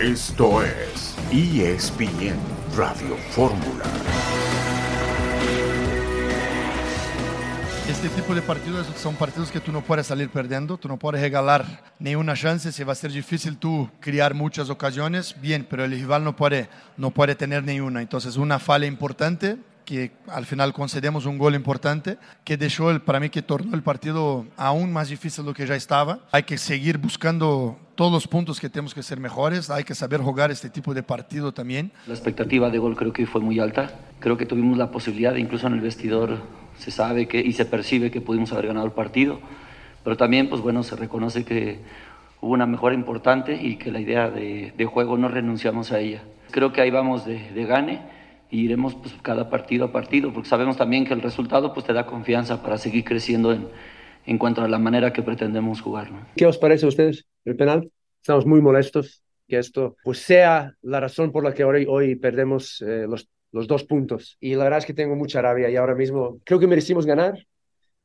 Esto es ESPN Radio Fórmula. Este tipo de partidos son partidos que tú no puedes salir perdiendo, tú no puedes regalar ninguna chance, si va a ser difícil tú crear muchas ocasiones, bien, pero el rival no puede, no puede tener ninguna. Entonces, una falla importante que al final concedemos un gol importante que dejó para mí que tornó el partido aún más difícil de lo que ya estaba. Hay que seguir buscando todos los puntos que tenemos que ser mejores, hay que saber jugar este tipo de partido también. La expectativa de gol creo que fue muy alta, creo que tuvimos la posibilidad, incluso en el vestidor se sabe que y se percibe que pudimos haber ganado el partido, pero también pues bueno, se reconoce que hubo una mejora importante y que la idea de, de juego no renunciamos a ella. Creo que ahí vamos de, de gane y iremos pues, cada partido a partido, porque sabemos también que el resultado pues, te da confianza para seguir creciendo en, en cuanto a la manera que pretendemos jugar. ¿no? ¿Qué os parece a ustedes el penal? Estamos muy molestos que esto pues, sea la razón por la que hoy, hoy perdemos eh, los, los dos puntos. Y la verdad es que tengo mucha rabia y ahora mismo creo que merecimos ganar.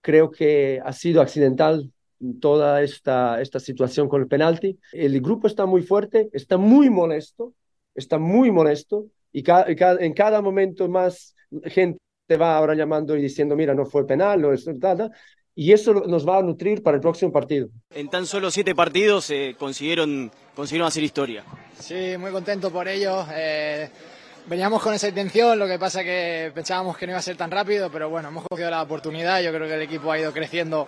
Creo que ha sido accidental toda esta, esta situación con el penalti. El grupo está muy fuerte, está muy molesto, está muy molesto y, en cada momento más gente va ahora llamando y diciendo, mira, no fue penal, no es nada, y eso nos va a nutrir para el próximo partido. En tan solo siete partidos eh, consiguieron, consiguieron hacer historia. Sí, muy contento por ello. Eh, veníamos con esa intención, lo que pasa que pensábamos que no iba a ser tan rápido, pero bueno, hemos cogido la oportunidad. Yo creo que el equipo ha ido creciendo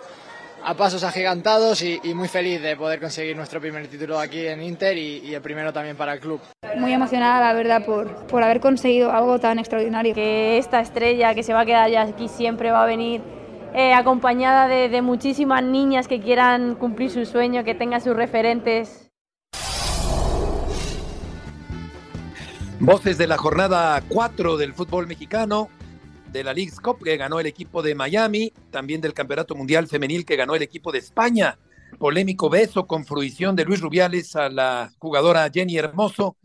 a pasos agigantados y, y, muy feliz de poder conseguir nuestro primer título aquí en Inter y, y, el primero también para el club. Muy emocionada, la verdad, por, por haber conseguido algo tan extraordinario. Que esta estrella que se va a quedar ya aquí siempre va a venir eh, acompañada de, de muchísimas niñas que quieran cumplir su sueño, que tengan sus referentes. Voces de la jornada 4 del fútbol mexicano de la League's Cup que ganó el equipo de Miami, también del Campeonato Mundial Femenil que ganó el equipo de España. Polémico beso con fruición de Luis Rubiales a la jugadora Jenny Hermoso.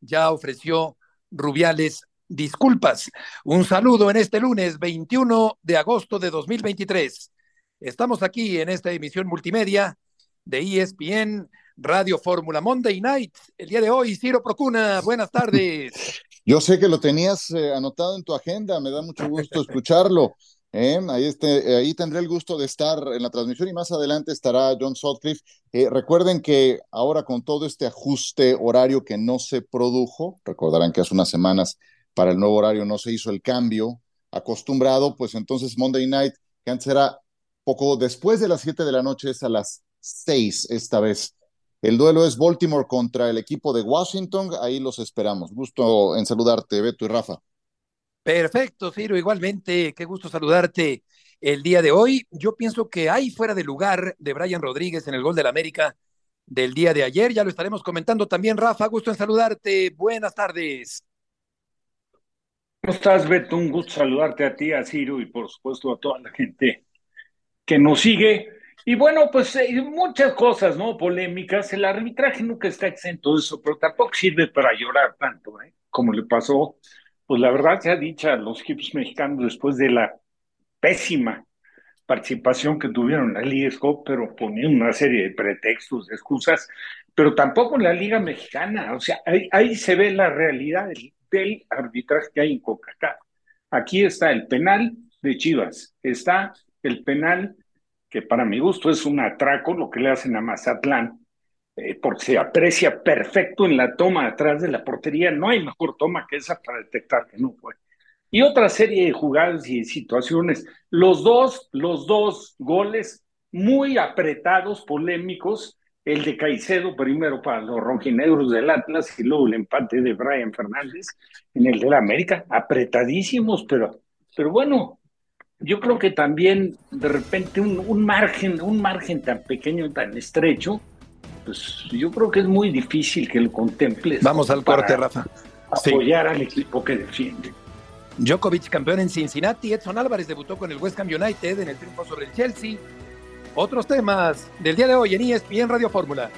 Ya ofreció Rubiales disculpas. Un saludo en este lunes 21 de agosto de 2023. Estamos aquí en esta emisión multimedia de ESPN Radio Fórmula Monday Night. El día de hoy, Ciro Procuna, buenas tardes. Yo sé que lo tenías eh, anotado en tu agenda, me da mucho gusto escucharlo. ¿eh? Ahí, este, ahí tendré el gusto de estar en la transmisión y más adelante estará John Sutcliffe. Eh, recuerden que ahora con todo este ajuste horario que no se produjo, recordarán que hace unas semanas para el nuevo horario no se hizo el cambio acostumbrado, pues entonces Monday Night, que antes era poco después de las 7 de la noche, es a las 6 esta vez. El duelo es Baltimore contra el equipo de Washington. Ahí los esperamos. Gusto en saludarte, Beto y Rafa. Perfecto, Ciro. Igualmente, qué gusto saludarte el día de hoy. Yo pienso que hay fuera de lugar de Brian Rodríguez en el gol del América del día de ayer. Ya lo estaremos comentando también, Rafa. Gusto en saludarte. Buenas tardes. ¿Cómo estás, Beto? Un gusto saludarte a ti, a Ciro y por supuesto a toda la gente que nos sigue. Y bueno, pues eh, muchas cosas, ¿no? Polémicas. El arbitraje nunca está exento de eso, pero tampoco sirve para llorar tanto, ¿eh? Como le pasó, pues la verdad se ha dicho a los equipos mexicanos después de la pésima participación que tuvieron en la Liga pero poniendo una serie de pretextos, de excusas, pero tampoco en la Liga Mexicana. O sea, ahí, ahí se ve la realidad del, arbitraje que hay en CONCACAF. Aquí está el penal de Chivas, está el penal que para mi gusto es un atraco lo que le hacen a Mazatlán, eh, porque se aprecia perfecto en la toma atrás de la portería. No hay mejor toma que esa para detectar que no fue. Y otra serie de jugadas y situaciones. Los dos, los dos goles muy apretados, polémicos. El de Caicedo primero para los rojinegros del Atlas y luego el empate de Brian Fernández en el del América. Apretadísimos, pero, pero bueno, yo creo que también de repente un, un, margen, un margen tan pequeño, tan estrecho, pues yo creo que es muy difícil que lo contemples. Vamos al corte, Rafa. Apoyar sí. al equipo que defiende. Djokovic campeón en Cincinnati, Edson Álvarez debutó con el West Ham United en el triunfo sobre el Chelsea. Otros temas del día de hoy en ESPN Radio Fórmula.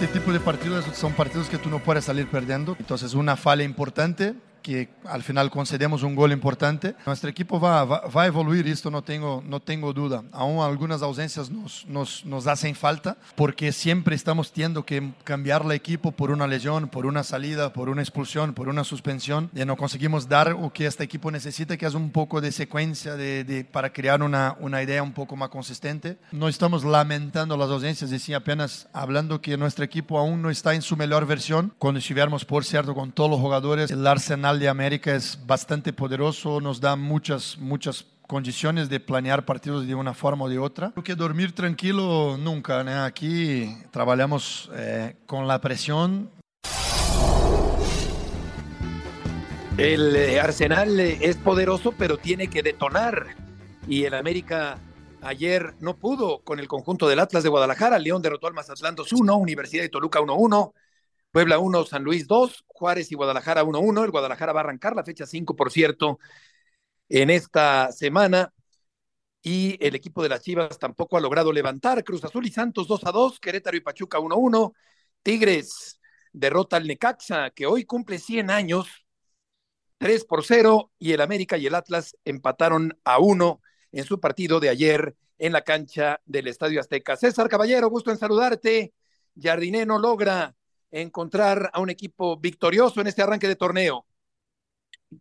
Este tipo de partidos son partidos que tú no puedes salir perdiendo. Entonces, una falla importante que al final concedemos un gol importante. Nuestro equipo va, va, va, a evoluir, esto no tengo, no tengo duda. Aún algunas ausencias nos, nos, nos hacen falta porque siempre estamos teniendo que cambiar el equipo por una lesión, por una salida, por una expulsión, por una suspensión. Y no conseguimos dar lo que este equipo necesita, que es un poco de secuencia de, de, para crear una, una idea un poco más consistente. No estamos lamentando las ausencias, decía apenas hablando que nuestro equipo aún no está en su mejor versión. Cuando estuviéramos, por cierto, con todos los jugadores, el arsenal de América es bastante poderoso, nos da muchas, muchas condiciones de planear partidos de una forma o de otra. Creo que dormir tranquilo nunca, ¿no? Aquí trabajamos eh, con la presión. El eh, Arsenal eh, es poderoso, pero tiene que detonar. Y el América ayer no pudo con el conjunto del Atlas de Guadalajara. León derrotó al Mazatlán 2-1, Universidad de Toluca 1-1. Puebla 1, San Luis 2, Juárez y Guadalajara 1-1. El Guadalajara va a arrancar la fecha 5, por cierto, en esta semana. Y el equipo de las Chivas tampoco ha logrado levantar. Cruz Azul y Santos 2 2, Querétaro y Pachuca 1-1. Tigres derrota al Necaxa, que hoy cumple 100 años, 3 por 0. Y el América y el Atlas empataron a 1 en su partido de ayer en la cancha del Estadio Azteca. César Caballero, gusto en saludarte. Jardiné no logra encontrar a un equipo victorioso en este arranque de torneo.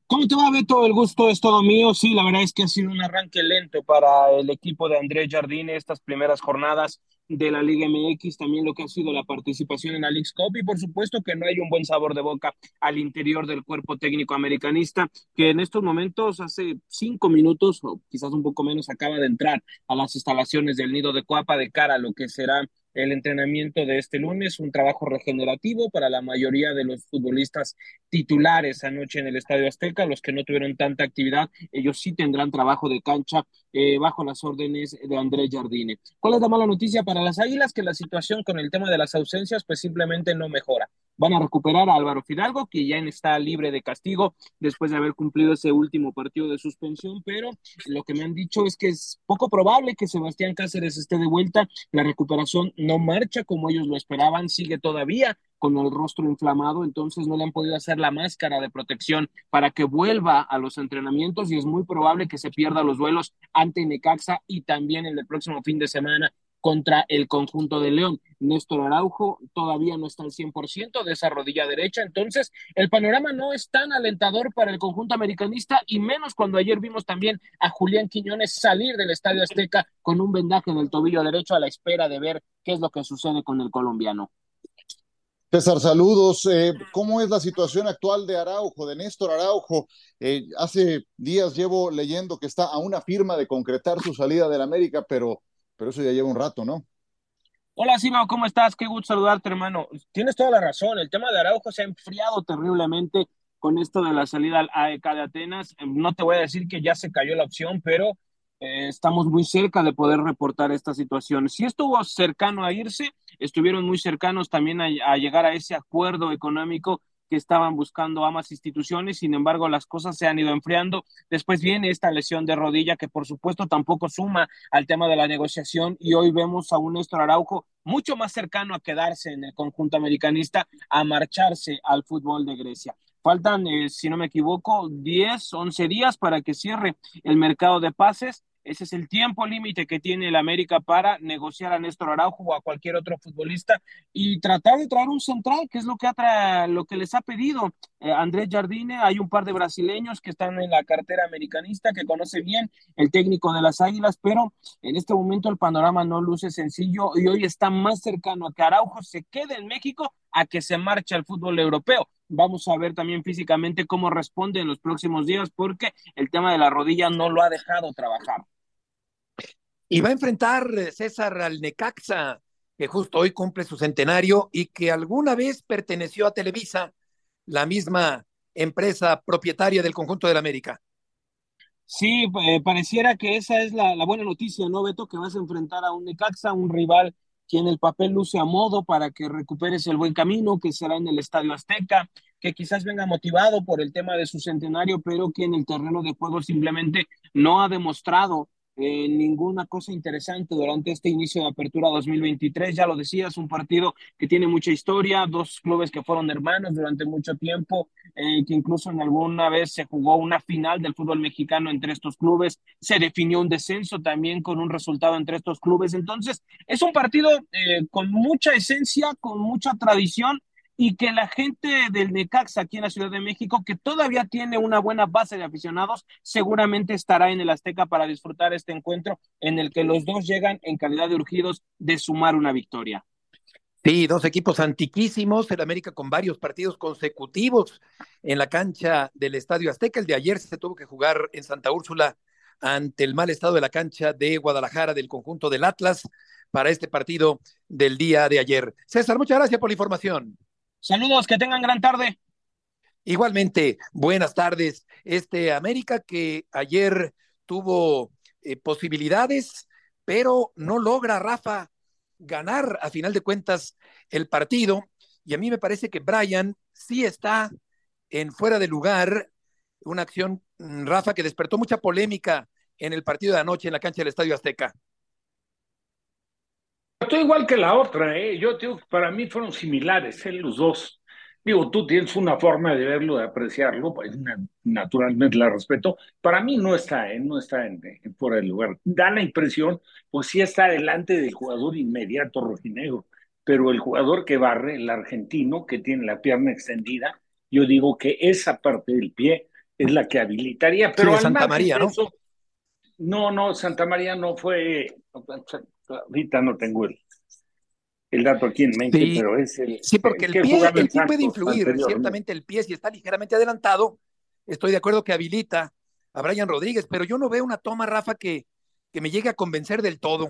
¿Cómo te va, Beto? El gusto es todo mío. Sí, la verdad es que ha sido un arranque lento para el equipo de Andrés Jardine estas primeras jornadas de la Liga MX, también lo que ha sido la participación en la League Cup y por supuesto que no hay un buen sabor de boca al interior del cuerpo técnico americanista, que en estos momentos, hace cinco minutos o quizás un poco menos, acaba de entrar a las instalaciones del Nido de Cuapa de cara a lo que será el entrenamiento de este lunes, un trabajo regenerativo para la mayoría de los futbolistas titulares anoche en el Estadio Azteca, los que no tuvieron tanta actividad, ellos sí tendrán trabajo de cancha eh, bajo las órdenes de Andrés Jardine. ¿Cuál es la mala noticia para las Águilas? Que la situación con el tema de las ausencias pues simplemente no mejora. Van a recuperar a Álvaro Fidalgo, que ya está libre de castigo después de haber cumplido ese último partido de suspensión, pero lo que me han dicho es que es poco probable que Sebastián Cáceres esté de vuelta. La recuperación no marcha como ellos lo esperaban, sigue todavía con el rostro inflamado, entonces no le han podido hacer la máscara de protección para que vuelva a los entrenamientos y es muy probable que se pierda los duelos ante Necaxa y también en el próximo fin de semana contra el conjunto de León. Néstor Araujo todavía no está al 100% de esa rodilla derecha, entonces el panorama no es tan alentador para el conjunto americanista y menos cuando ayer vimos también a Julián Quiñones salir del Estadio Azteca con un vendaje en el tobillo derecho a la espera de ver qué es lo que sucede con el colombiano. César, saludos. Eh, ¿Cómo es la situación actual de Araujo, de Néstor Araujo? Eh, hace días llevo leyendo que está a una firma de concretar su salida del América, pero pero eso ya lleva un rato, ¿no? Hola, Sima, ¿cómo estás? Qué gusto saludarte, hermano. Tienes toda la razón. El tema de Araujo se ha enfriado terriblemente con esto de la salida al AEK de Atenas. No te voy a decir que ya se cayó la opción, pero eh, estamos muy cerca de poder reportar esta situación. Si estuvo cercano a irse, estuvieron muy cercanos también a, a llegar a ese acuerdo económico que estaban buscando ambas instituciones, sin embargo las cosas se han ido enfriando. Después viene esta lesión de rodilla que por supuesto tampoco suma al tema de la negociación y hoy vemos a un Néstor Araujo mucho más cercano a quedarse en el conjunto americanista, a marcharse al fútbol de Grecia. Faltan, eh, si no me equivoco, 10, 11 días para que cierre el mercado de pases ese es el tiempo límite que tiene el América para negociar a Néstor Araujo o a cualquier otro futbolista y tratar de traer un central, que es lo que, lo que les ha pedido eh, Andrés Jardine. Hay un par de brasileños que están en la cartera americanista, que conoce bien el técnico de las Águilas, pero en este momento el panorama no luce sencillo y hoy está más cercano a que Araujo se quede en México a que se marche al fútbol europeo. Vamos a ver también físicamente cómo responde en los próximos días porque el tema de la rodilla no lo ha dejado trabajar. Y va a enfrentar eh, César al Necaxa, que justo hoy cumple su centenario y que alguna vez perteneció a Televisa, la misma empresa propietaria del conjunto del América. Sí, eh, pareciera que esa es la, la, buena noticia, ¿no, Beto? Que vas a enfrentar a un Necaxa, un rival que en el papel luce a modo para que recuperes el buen camino, que será en el Estadio Azteca, que quizás venga motivado por el tema de su centenario, pero que en el terreno de juego simplemente no ha demostrado eh, ninguna cosa interesante durante este inicio de apertura 2023. Ya lo decías, un partido que tiene mucha historia, dos clubes que fueron hermanos durante mucho tiempo, eh, que incluso en alguna vez se jugó una final del fútbol mexicano entre estos clubes, se definió un descenso también con un resultado entre estos clubes. Entonces, es un partido eh, con mucha esencia, con mucha tradición y que la gente del Necaxa aquí en la Ciudad de México, que todavía tiene una buena base de aficionados, seguramente estará en el Azteca para disfrutar este encuentro en el que los dos llegan en calidad de urgidos de sumar una victoria. Sí, dos equipos antiquísimos, el América con varios partidos consecutivos en la cancha del Estadio Azteca. El de ayer se tuvo que jugar en Santa Úrsula ante el mal estado de la cancha de Guadalajara del conjunto del Atlas para este partido del día de ayer. César, muchas gracias por la información. Saludos, que tengan gran tarde. Igualmente, buenas tardes. Este América que ayer tuvo eh, posibilidades, pero no logra, Rafa, ganar a final de cuentas el partido. Y a mí me parece que Brian sí está en fuera de lugar. Una acción, mm, Rafa, que despertó mucha polémica en el partido de anoche en la cancha del Estadio Azteca. Estoy igual que la otra, ¿eh? Yo digo, para mí fueron similares, ¿eh? los dos. Digo, tú tienes una forma de verlo, de apreciarlo, pues naturalmente la respeto. Para mí no está, ¿eh? no está en, fuera del lugar. Da la impresión, pues sí está delante del jugador inmediato rojinegro, pero el jugador que barre, el argentino, que tiene la pierna extendida, yo digo que esa parte del pie es la que habilitaría. Pero Santa María, ¿no? no, no, Santa María no fue ahorita no tengo el, el dato aquí en mente, pero es el. Sí, porque el, pie, el pie puede influir, ciertamente el pie, si está ligeramente adelantado, estoy de acuerdo que habilita a Brian Rodríguez, pero yo no veo una toma, Rafa, que, que me llegue a convencer del todo.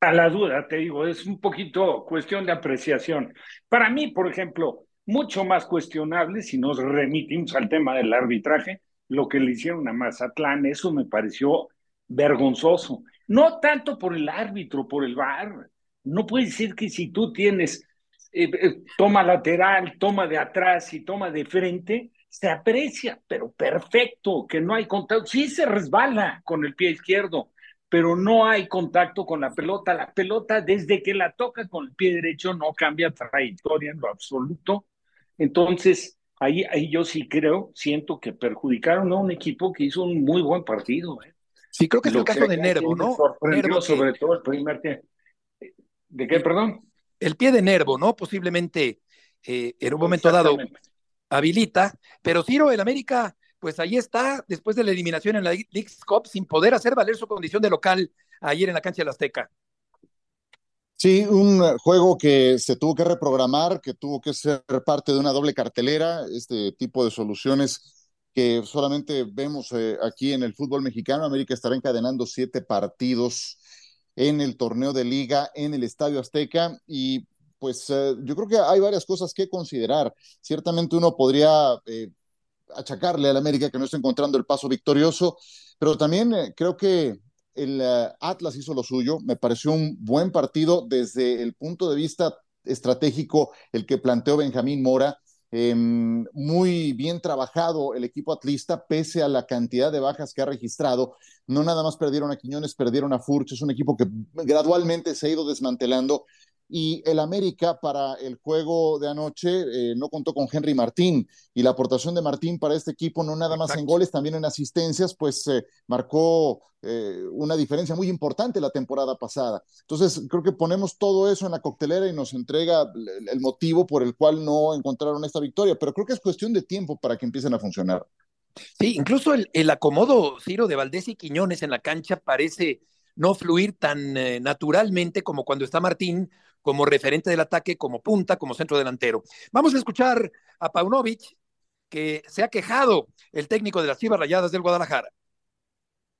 A la duda, te digo, es un poquito cuestión de apreciación. Para mí, por ejemplo, mucho más cuestionable, si nos remitimos al tema del arbitraje, lo que le hicieron a Mazatlán, eso me pareció vergonzoso. No tanto por el árbitro, por el VAR. No puede ser que si tú tienes eh, eh, toma lateral, toma de atrás y toma de frente, se aprecia, pero perfecto, que no hay contacto. Sí se resbala con el pie izquierdo, pero no hay contacto con la pelota. La pelota, desde que la toca con el pie derecho, no cambia trayectoria en lo absoluto. Entonces, ahí, ahí yo sí creo, siento que perjudicaron a un equipo que hizo un muy buen partido. ¿eh? Sí, creo que es el caso de Nervo, ¿no? Nervo sobre todo el primer pie. ¿De qué, perdón? El pie de Nervo, ¿no? Posiblemente eh, en un momento dado habilita, pero Ciro, el América, pues ahí está, después de la eliminación en la League Cup, sin poder hacer valer su condición de local ayer en la cancha de la Azteca. Sí, un juego que se tuvo que reprogramar, que tuvo que ser parte de una doble cartelera, este tipo de soluciones que solamente vemos eh, aquí en el fútbol mexicano. América estará encadenando siete partidos en el torneo de liga en el Estadio Azteca y pues eh, yo creo que hay varias cosas que considerar. Ciertamente uno podría eh, achacarle al América que no está encontrando el paso victorioso, pero también creo que el Atlas hizo lo suyo. Me pareció un buen partido desde el punto de vista estratégico el que planteó Benjamín Mora Em, muy bien trabajado el equipo atlista, pese a la cantidad de bajas que ha registrado. No nada más perdieron a Quiñones, perdieron a Furch. Es un equipo que gradualmente se ha ido desmantelando y el América para el juego de anoche eh, no contó con Henry Martín y la aportación de Martín para este equipo no nada más en goles, también en asistencias, pues eh, marcó eh, una diferencia muy importante la temporada pasada. Entonces creo que ponemos todo eso en la coctelera y nos entrega el, motivo por el cual no encontraron esta victoria, pero creo que es cuestión de tiempo para que empiecen a funcionar. Sí, incluso el, el acomodo, Ciro, de Valdés y Quiñones en la cancha parece no fluir tan naturalmente como cuando está Martín como referente del ataque, como punta, como centro delantero. Vamos a escuchar a Paunovic, que se ha quejado el técnico de las Chivas Rayadas del Guadalajara.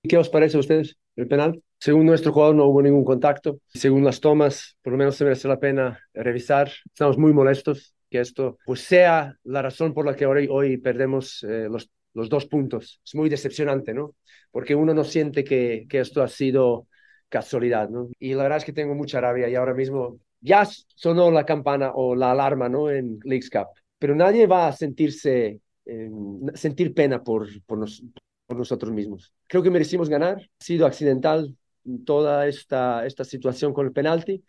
¿Qué os parece a ustedes el penal? Según nuestro jugador no hubo ningún contacto. Según las tomas, por lo menos se merece la pena revisar. Estamos muy molestos que esto pues sea la razón por la que hoy, hoy perdemos eh, los, los dos puntos. Es muy decepcionante, ¿no? Porque uno no siente que, que esto ha sido casualidad, ¿no? Y la verdad es que tengo mucha rabia y ahora mismo ya sonó la campana o la alarma, ¿no? En Leagues Cup, pero nadie va a sentirse, eh, sentir pena por, por, nosotros mismos. Creo que merecimos ganar, ha sido accidental toda esta, esta situación con el penalti.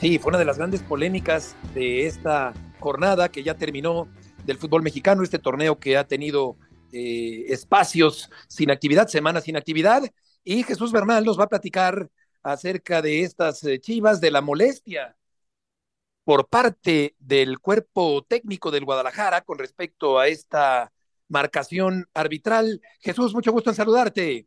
Sí, fue una de las grandes polémicas de esta jornada que ya terminó del fútbol mexicano, este torneo que ha tenido eh, espacios sin actividad, semanas sin actividad, y Jesús Bernal nos va a platicar acerca de estas eh, chivas, de la molestia por parte del cuerpo técnico del Guadalajara con respecto a esta marcación arbitral. Jesús, mucho gusto en saludarte.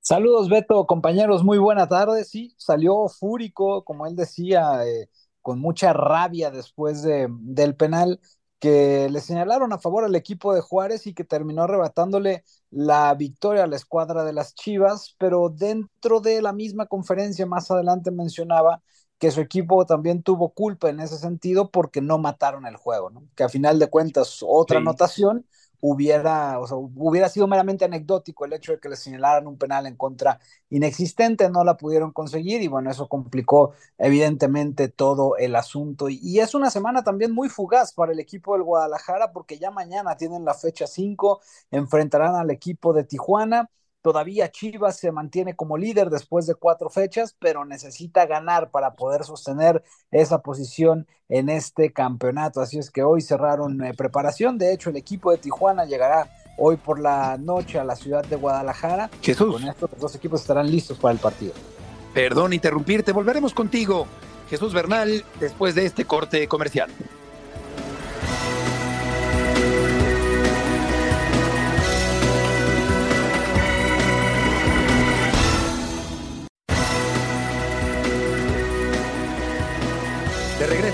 Saludos, Beto, compañeros, muy buena tarde. Sí, salió fúrico, como él decía, eh, con mucha rabia después de, del penal que le señalaron a favor al equipo de Juárez y que terminó arrebatándole la victoria a la escuadra de las Chivas, pero dentro de la misma conferencia más adelante mencionaba que su equipo también tuvo culpa en ese sentido porque no mataron el juego, ¿no? Que a final de cuentas otra anotación hubiera, o sea, hubiera sido meramente anecdótico el hecho de que le señalaran un penal en contra inexistente, no la pudieron conseguir y bueno, eso complicó evidentemente todo el asunto. Y, y es una semana también muy fugaz para el equipo del Guadalajara porque ya mañana tienen la fecha 5, enfrentarán al equipo de Tijuana Todavía Chivas se mantiene como líder después de cuatro fechas, pero necesita ganar para poder sostener esa posición en este campeonato. Así es que hoy cerraron eh, preparación. De hecho, el equipo de Tijuana llegará hoy por la noche a la ciudad de Guadalajara. Jesús. Con esto los dos equipos estarán listos para el partido. Perdón interrumpirte, volveremos contigo. Jesús Bernal, después de este corte comercial.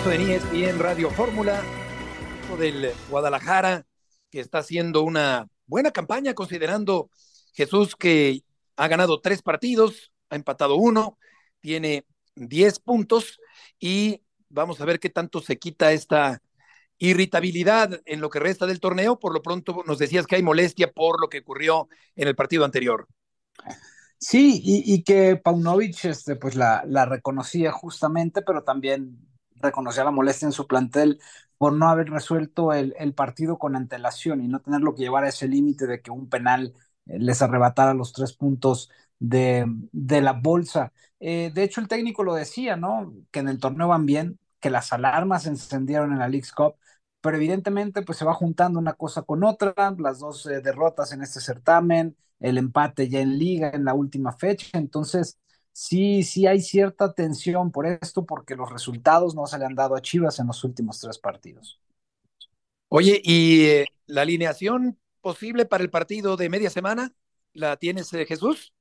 Regreso en Radio Fórmula, del Guadalajara, que está haciendo una buena campaña considerando Jesús que ha ganado tres partidos, ha empatado uno, tiene diez puntos y vamos a ver qué tanto se quita esta irritabilidad en lo que resta del torneo. Por lo pronto nos decías que hay molestia por lo que ocurrió en el partido anterior. Sí, y, que Paunovic este, pues la reconocía justamente, pero también reconocía la molestia en su plantel por no haber resuelto el, partido con antelación y no tenerlo que llevar a ese límite de que un penal eh, les arrebatara los tres puntos de, la bolsa. Eh, de hecho, el técnico lo decía, ¿no? Que en el torneo van bien, que las alarmas se encendieron en la League's Cup, pero evidentemente pues se va juntando una cosa con otra, las dos eh, derrotas en este certamen, el empate ya en liga en la última fecha, entonces sí, sí hay cierta tensión por esto, porque los resultados no se le han dado a Chivas en los últimos tres partidos. Oye, ¿y eh, la alineación posible para el partido de media semana? ¿La tienes, eh, Jesús?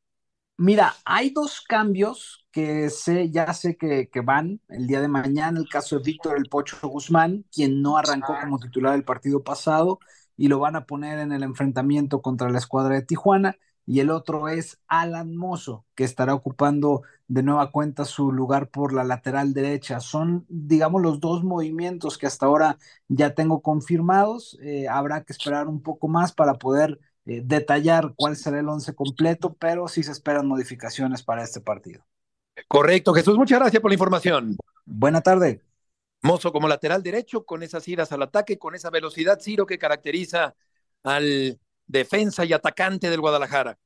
Mira, hay dos cambios que sé, ya sé que, que, van el día de mañana. El caso de Víctor El Pocho Guzmán, quien no arrancó como titular el partido pasado, y lo van a poner en el enfrentamiento contra la escuadra de Tijuana y el otro es Alan Mozo, que estará ocupando de nueva cuenta su lugar por la lateral derecha. Son, digamos, los dos movimientos que hasta ahora ya tengo confirmados. Eh, habrá que esperar un poco más para poder eh, detallar cuál será el once completo, pero sí se esperan modificaciones para este partido. Correcto, Jesús, muchas gracias por la información. Buena tarde. Mozo como lateral derecho, con esas idas al ataque, con esa velocidad, Ciro, que caracteriza al defensa y atacante del Guadalajara.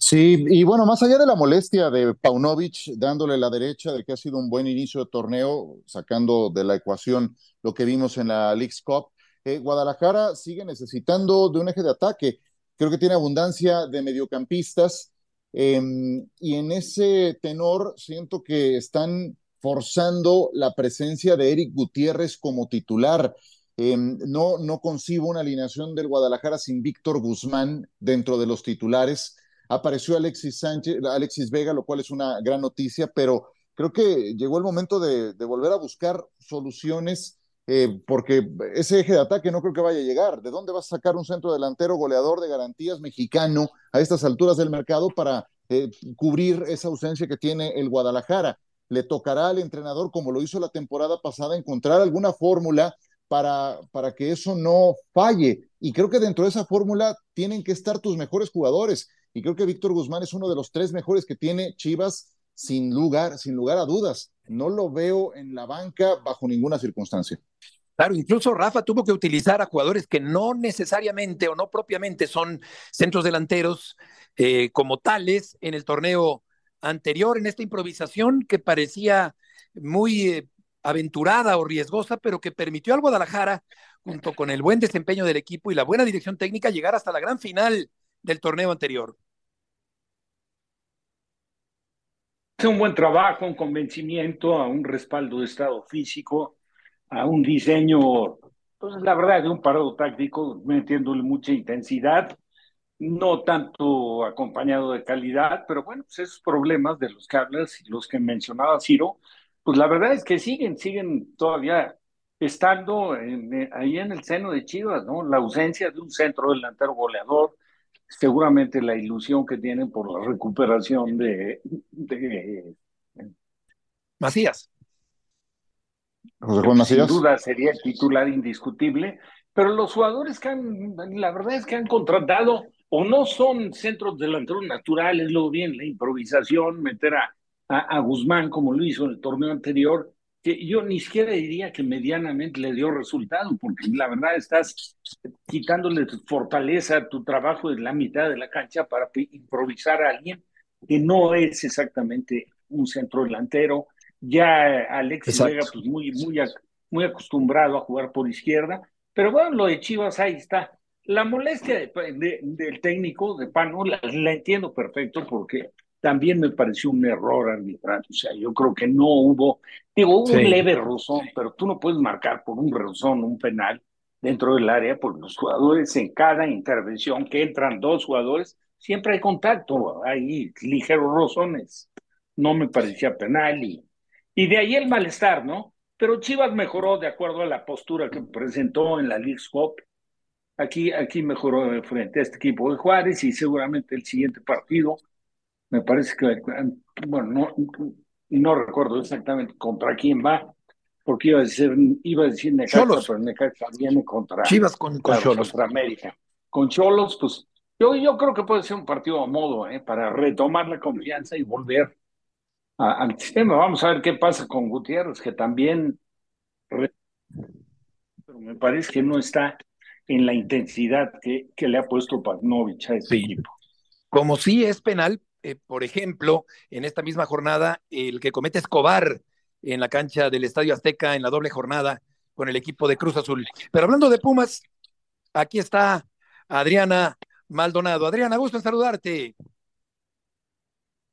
Sí, y bueno, más allá de la molestia de Paunovic dándole la derecha de que ha sido un buen inicio de torneo, sacando de la ecuación lo que vimos en la League's Cup, eh, Guadalajara sigue necesitando de un eje de ataque. Creo que tiene abundancia de mediocampistas em, y en ese tenor siento que están forzando la presencia de Eric Gutiérrez como titular. No, no concibo una alineación del Guadalajara sin Víctor Guzmán dentro de los titulares. Apareció Alexis Sánchez, Alexis Vega, lo cual es una gran noticia, pero creo que llegó el momento de, volver a buscar soluciones, eh, porque ese eje de ataque no creo que vaya a llegar. ¿De dónde vas a sacar un centro delantero goleador de garantías mexicano a estas alturas del mercado para eh, cubrir esa ausencia que tiene el Guadalajara? Le tocará al entrenador, como lo hizo la temporada pasada, encontrar alguna fórmula para, para que eso no falle. Y creo que dentro de esa fórmula tienen que estar tus mejores jugadores. Y creo que Víctor Guzmán es uno de los tres mejores que tiene Chivas sin lugar, sin lugar a dudas. No lo veo en la banca bajo ninguna circunstancia. Claro, incluso Rafa tuvo que utilizar a jugadores que no necesariamente o no propiamente son centros delanteros eh, como tales en el torneo anterior, en esta improvisación que parecía muy eh, aventurada o riesgosa, pero que permitió al Guadalajara, junto con el buen desempeño del equipo y la buena dirección técnica, llegar hasta la gran final del torneo anterior. Un buen trabajo, un convencimiento, a un respaldo de estado físico, a un diseño, pues la verdad, de un parado táctico, metiéndole mucha intensidad, no tanto acompañado de calidad, pero bueno, pues esos problemas de los que hablas y los que mencionaba Ciro, pues la verdad es que siguen, siguen todavía estando eh, ahí en el seno de Chivas, ¿no? La ausencia de un centro delantero goleador, seguramente la ilusión que tienen por la recuperación de, de Macías. José Juan Macías. Sin duda sería el titular indiscutible, pero los jugadores que han, la verdad es que han contratado o no son centros delanteros naturales, luego bien la improvisación, meter a, a, Guzmán como lo hizo en el torneo anterior, que yo ni siquiera diría que medianamente le dio resultado, porque la verdad estás quitándole fortaleza a tu trabajo en la mitad de la cancha para improvisar a alguien que no es exactamente un centro delantero, ya Alex Vega, pues muy, muy, muy acostumbrado a jugar por izquierda. Pero bueno, lo de Chivas ahí está. La molestia del técnico de Pano la, entiendo perfecto porque también me pareció un error arbitral. O sea, yo creo que no hubo, digo, hubo un leve rozón, pero tú no puedes marcar por un rozón un penal dentro del área porque los jugadores en cada intervención que entran dos jugadores, siempre hay contacto, hay ligeros rozones. No me parecía penal y y de ahí el malestar, ¿no? Pero Chivas mejoró de acuerdo a la postura que presentó en la League Cup. Aquí, aquí mejoró frente a este equipo de Juárez y seguramente el siguiente partido, me parece que, bueno, no, no recuerdo exactamente contra quién va, porque iba a decir, iba a decir Necaxa, pero Necaxa viene contra Chivas con, con Cholos. Contra América. Con Cholos, pues yo, yo creo que puede ser un partido a modo, ¿eh? para retomar la confianza y volver al sistema. Vamos a ver qué pasa con Gutiérrez, que también, pero me parece que no está en la intensidad que, que le ha puesto Pavnovich a este equipo. Como si es penal, eh, por ejemplo, en esta misma jornada, el que comete Escobar en la cancha del Estadio Azteca en la doble jornada con el equipo de Cruz Azul. Pero hablando de Pumas, aquí está Adriana Maldonado. Adriana, gusto en saludarte.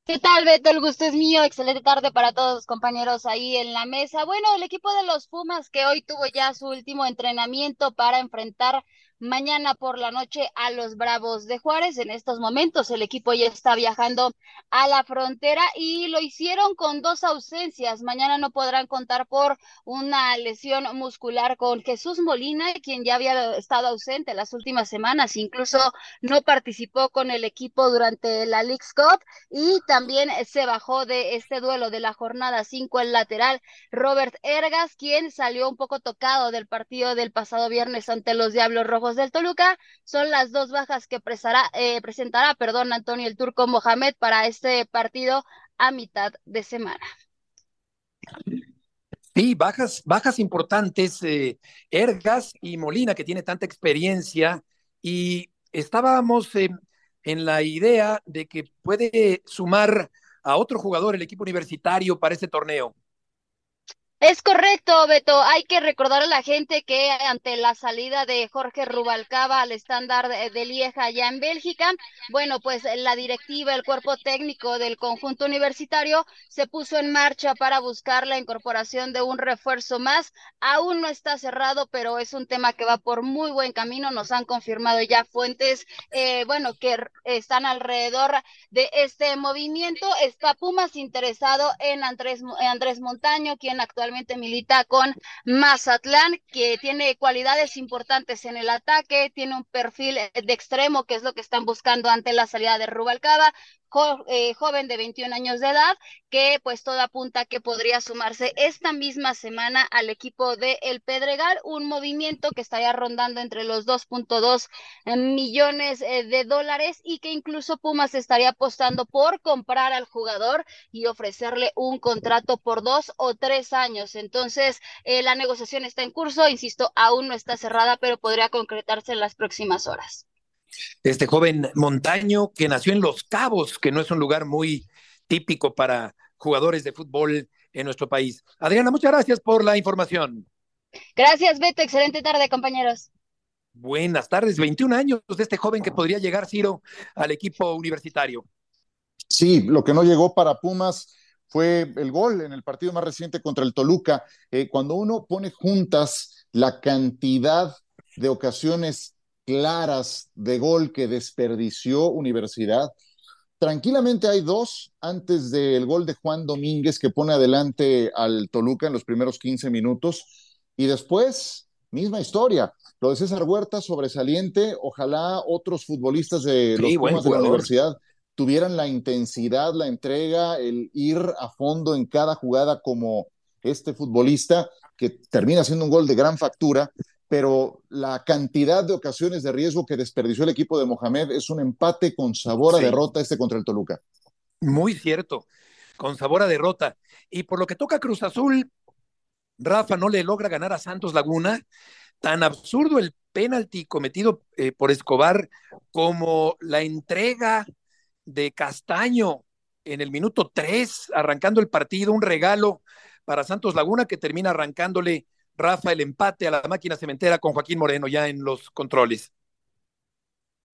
¿Qué tal, Beto? El gusto es mío. Excelente tarde para todos compañeros ahí en la mesa. Bueno, el equipo de los Pumas que hoy tuvo ya su último entrenamiento para enfrentar mañana por la noche a los Bravos de Juárez. En estos momentos el equipo ya está viajando a la frontera y lo hicieron con dos ausencias. Mañana no podrán contar por una lesión muscular con Jesús Molina, quien ya había estado ausente las últimas semanas, incluso no participó con el equipo durante la League Cup y también se bajó de este duelo de la jornada 5 el lateral Robert Ergas, quien salió un poco tocado del partido del pasado viernes ante los Diablos Rojos del Toluca. Son las dos bajas que eh, presentará, perdón, Antonio el Turco Mohamed para este partido a mitad de semana. Sí, bajas, bajas importantes, eh, Ergas y Molina, que tiene tanta experiencia, y estábamos en la idea de que puede sumar a otro jugador el equipo universitario para este torneo. Es correcto, Beto. Hay que recordar a la gente que ante la salida de Jorge Rubalcaba al estándar de Lieja allá en Bélgica, bueno, pues la directiva, el cuerpo técnico del conjunto universitario se puso en marcha para buscar la incorporación de un refuerzo más. Aún no está cerrado, pero es un tema que va por muy buen camino. Nos han confirmado ya fuentes, eh, bueno, que están alrededor de este movimiento. Está Pumas interesado en Andrés, Andrés Montaño, quien actualmente milita con Mazatlán, que tiene cualidades importantes en el ataque, tiene un perfil de extremo, que es lo que están buscando ante la salida de Rubalcaba, eh, joven de 21 años de edad, que pues todo apunta que podría sumarse esta misma semana al equipo de El Pedregal, un movimiento que estaría rondando entre los 2.2 millones eh, de dólares y que incluso Pumas estaría apostando por comprar al jugador y ofrecerle un contrato por dos o tres años. Entonces, eh, la negociación está en curso, insisto, aún no está cerrada, pero podría concretarse en las próximas horas este joven montaño que nació en Los Cabos, que no es un lugar muy típico para jugadores de fútbol en nuestro país. Adriana, muchas gracias por la información. Gracias, Beto. Excelente tarde, compañeros. Buenas tardes, 21 años de este joven que podría llegar, Ciro, al equipo universitario. Sí, lo que no llegó para Pumas fue el gol en el partido más reciente contra el Toluca. Eh, cuando uno pone juntas la cantidad de ocasiones claras de gol que desperdició Universidad. Tranquilamente hay dos antes del gol de Juan Domínguez que pone adelante al Toluca en los primeros 15 minutos. Y después, misma historia. Lo de César Huerta, sobresaliente. Ojalá otros futbolistas de los Pumas de la universidad tuvieran la intensidad, la entrega, el ir a fondo en cada jugada como este futbolista que termina siendo un gol de gran factura pero la cantidad de ocasiones de riesgo que desperdició el equipo de Mohamed es un empate con sabor a derrota este contra el Toluca. Muy cierto, con sabor a derrota. Y por lo que toca Cruz Azul, Rafa no le logra ganar a Santos Laguna. Tan absurdo el penalti cometido eh, por Escobar como la entrega de Castaño en el minuto 3, arrancando el partido, un regalo para Santos Laguna que termina arrancándole Rafa, el empate a la máquina cementera con Joaquín Moreno ya en los controles.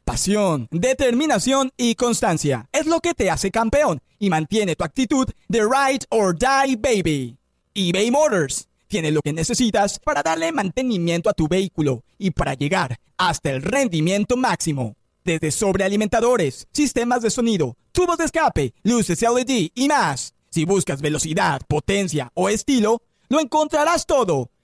Pasión, determinación y constancia es lo que te hace campeón y mantiene tu actitud de ride or die baby. eBay Motors tiene lo que necesitas para darle mantenimiento a tu vehículo y para llegar hasta el rendimiento máximo. Desde sobrealimentadores, sistemas de sonido, tubos de escape, luces LED y más. Si buscas velocidad, potencia o estilo, lo encontrarás todo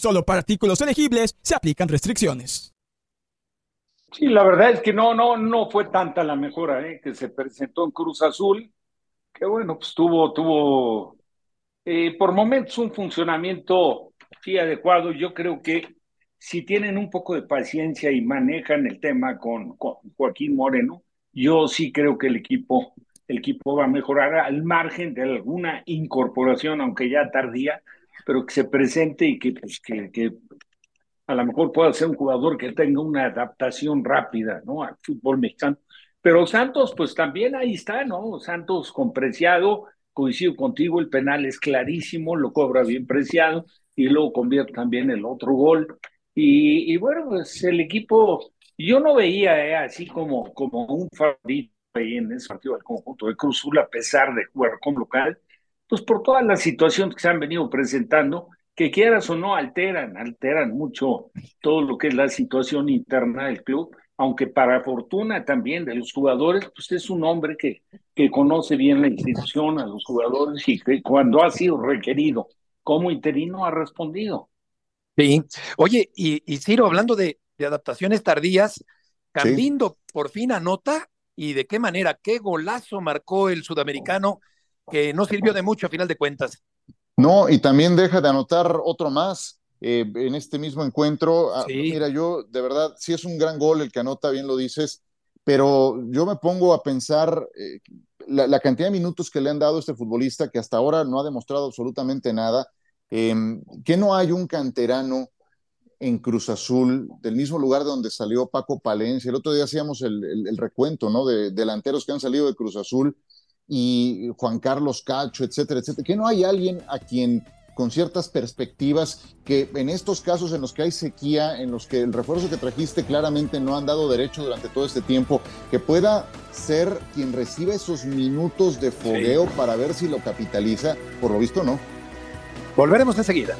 Solo para artículos elegibles se aplican restricciones. Sí, la verdad es que no, no, no fue tanta la mejora ¿eh? que se presentó en Cruz Azul, que bueno, pues tuvo, tuvo eh, por momentos un funcionamiento sí adecuado. Yo creo que si tienen un poco de paciencia y manejan el tema con, con Joaquín Moreno, yo sí creo que el equipo, el equipo va a mejorar al margen de alguna incorporación, aunque ya tardía, pero que se presente y que, pues, que, que a lo mejor pueda ser un jugador que tenga una adaptación rápida ¿no? al fútbol mexicano. Pero Santos, pues también ahí está, ¿no? Santos con Preciado, coincido contigo, el penal es clarísimo, lo cobra bien Preciado y luego convierte también el otro gol. Y, y bueno, pues el equipo, yo no veía eh, así como, como un favorito ahí en ese partido del conjunto de Cruzul, a pesar de jugar con local pues por todas las situaciones que se han venido presentando, que quieras o no alteran, alteran mucho todo lo que es la situación interna del club, aunque para fortuna también de los jugadores, pues es un hombre que, que conoce bien la institución, a los jugadores y que cuando ha sido requerido como interino ha respondido. Sí, oye, y, y Ciro, hablando de, de adaptaciones tardías, Cambindo por fin anota y de qué manera, qué golazo marcó el sudamericano que no sirvió de mucho a final de cuentas. No, y también deja de anotar otro más eh, en este mismo encuentro. Ah, mira, yo de verdad, sí es un gran gol el que anota, bien lo dices, pero yo me pongo a pensar eh, la, cantidad de minutos que le han dado a este futbolista que hasta ahora no ha demostrado absolutamente nada. Em, que no hay un canterano en Cruz Azul, del mismo lugar de donde salió Paco Palencia. El otro día hacíamos el, el recuento, ¿no? De delanteros que han salido de Cruz Azul y Juan Carlos Cacho, etcétera, etcétera, que no hay alguien a quien con ciertas perspectivas que en estos casos en los que hay sequía, en los que el refuerzo que trajiste claramente no han dado derecho durante todo este tiempo, que pueda ser quien reciba esos minutos de fogueo para ver si lo capitaliza, por lo visto no. Volveremos enseguida.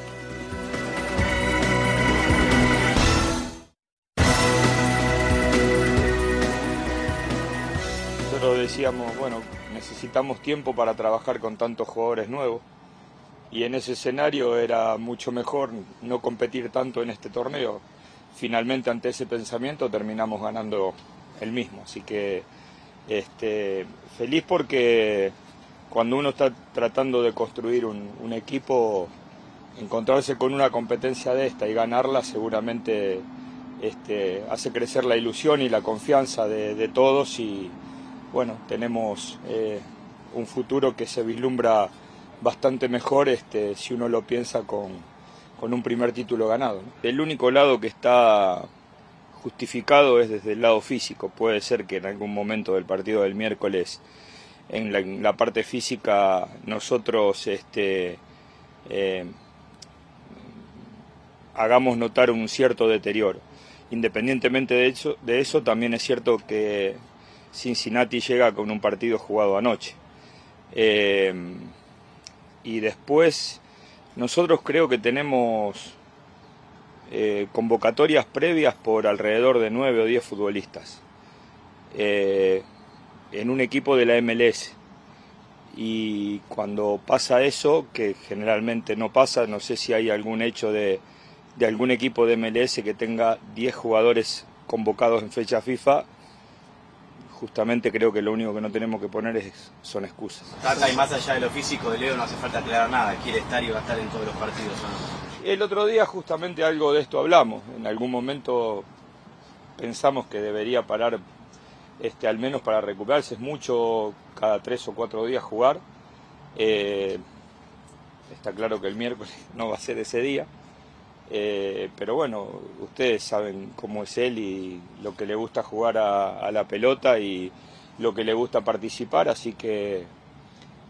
Nosotros decíamos, bueno, necesitamos tiempo para trabajar con tantos jugadores nuevos y en ese escenario era mucho mejor no competir tanto en este torneo. Finalmente ante ese pensamiento terminamos ganando el mismo, así que este, feliz porque cuando uno está tratando de construir un, equipo, encontrarse con una competencia de esta y ganarla seguramente este, hace crecer la ilusión y la confianza de, todos y bueno, tenemos eh, un futuro que se vislumbra bastante mejor este, si uno lo piensa con, un primer título ganado. El único lado que está justificado es desde el lado físico. Puede ser que en algún momento del partido del miércoles, en la, parte física, nosotros este, eh, hagamos notar un cierto deterioro. Independientemente de eso, de eso, también es cierto que Cincinnati llega con un partido jugado anoche. Eh, y después nosotros creo que tenemos eh, convocatorias previas por alrededor de nueve o diez futbolistas eh, en un equipo de la MLS. Y cuando pasa eso, que generalmente no pasa, no sé si hay algún hecho de, de algún equipo de MLS que tenga 10 jugadores convocados en fecha FIFA, justamente creo que lo único que no tenemos que poner es, son excusas. y más allá de lo físico de Leo no hace falta aclarar nada, quiere estar y va a estar en todos los partidos. El otro día justamente algo de esto hablamos, en algún momento pensamos que debería parar este, al menos para recuperarse, es mucho cada tres o cuatro días jugar. Eh, está claro que el miércoles no va a ser ese día. Eh, pero bueno, ustedes saben cómo es él y lo que le gusta jugar a, la pelota y lo que le gusta participar, así que